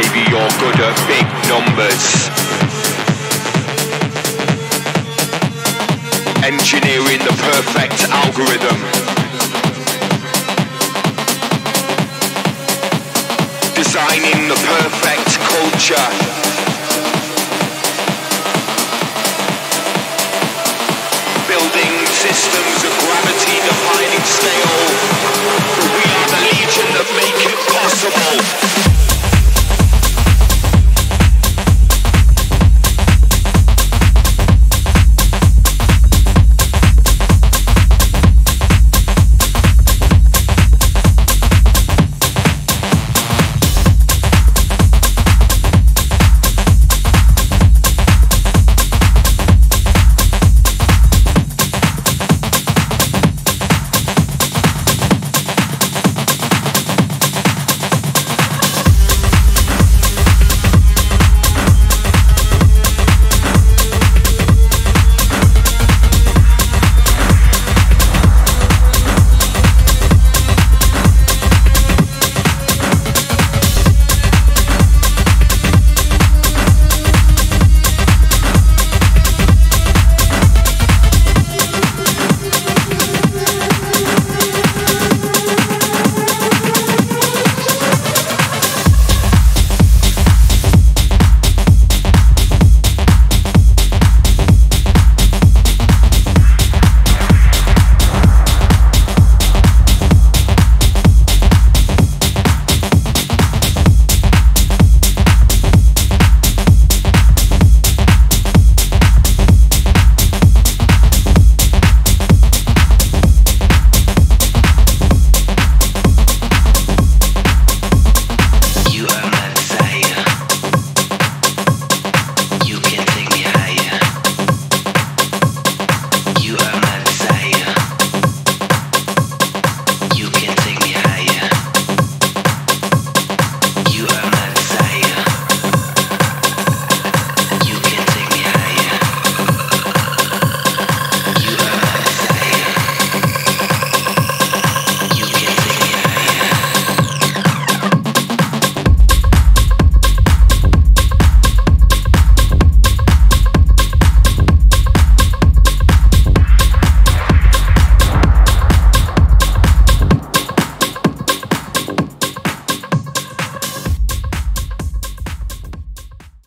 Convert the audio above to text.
Maybe you're good at big numbers. Engineering the perfect algorithm. Designing the perfect culture. Building systems of gravity defining scale. We are the legion that make it possible.